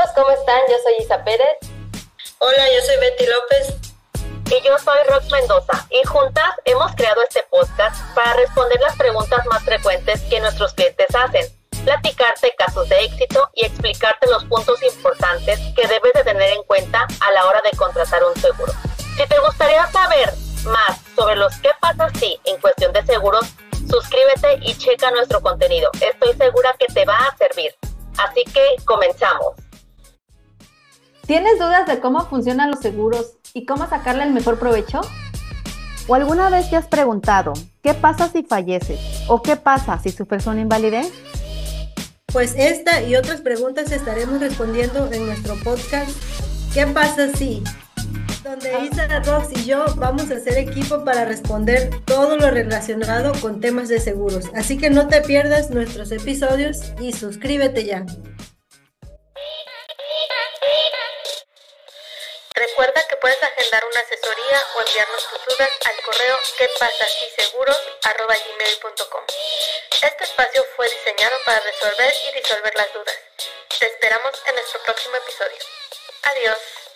amigos, ¿cómo están? Yo soy Isa Pérez. Hola, yo soy Betty López. Y yo soy Rox Mendoza. Y juntas hemos creado este podcast para responder las preguntas más frecuentes que nuestros clientes hacen, platicarte casos de éxito y explicarte los puntos importantes que debes de tener en cuenta a la hora de contratar un seguro. Si te gustaría saber más sobre los qué pasa si en cuestión de seguros, suscríbete y checa nuestro contenido. Estoy segura que te va a servir. Así que comenzamos. ¿Tienes dudas de cómo funcionan los seguros y cómo sacarle el mejor provecho? ¿O alguna vez te has preguntado qué pasa si falleces o qué pasa si sufres una invalidez? Pues esta y otras preguntas estaremos respondiendo en nuestro podcast ¿Qué pasa si? Donde Isa, Rox y yo vamos a hacer equipo para responder todo lo relacionado con temas de seguros. Así que no te pierdas nuestros episodios y suscríbete ya. Recuerda que puedes agendar una asesoría o enviarnos tus dudas al correo quepasasiseguros.com. Este espacio fue diseñado para resolver y disolver las dudas. Te esperamos en nuestro próximo episodio. Adiós.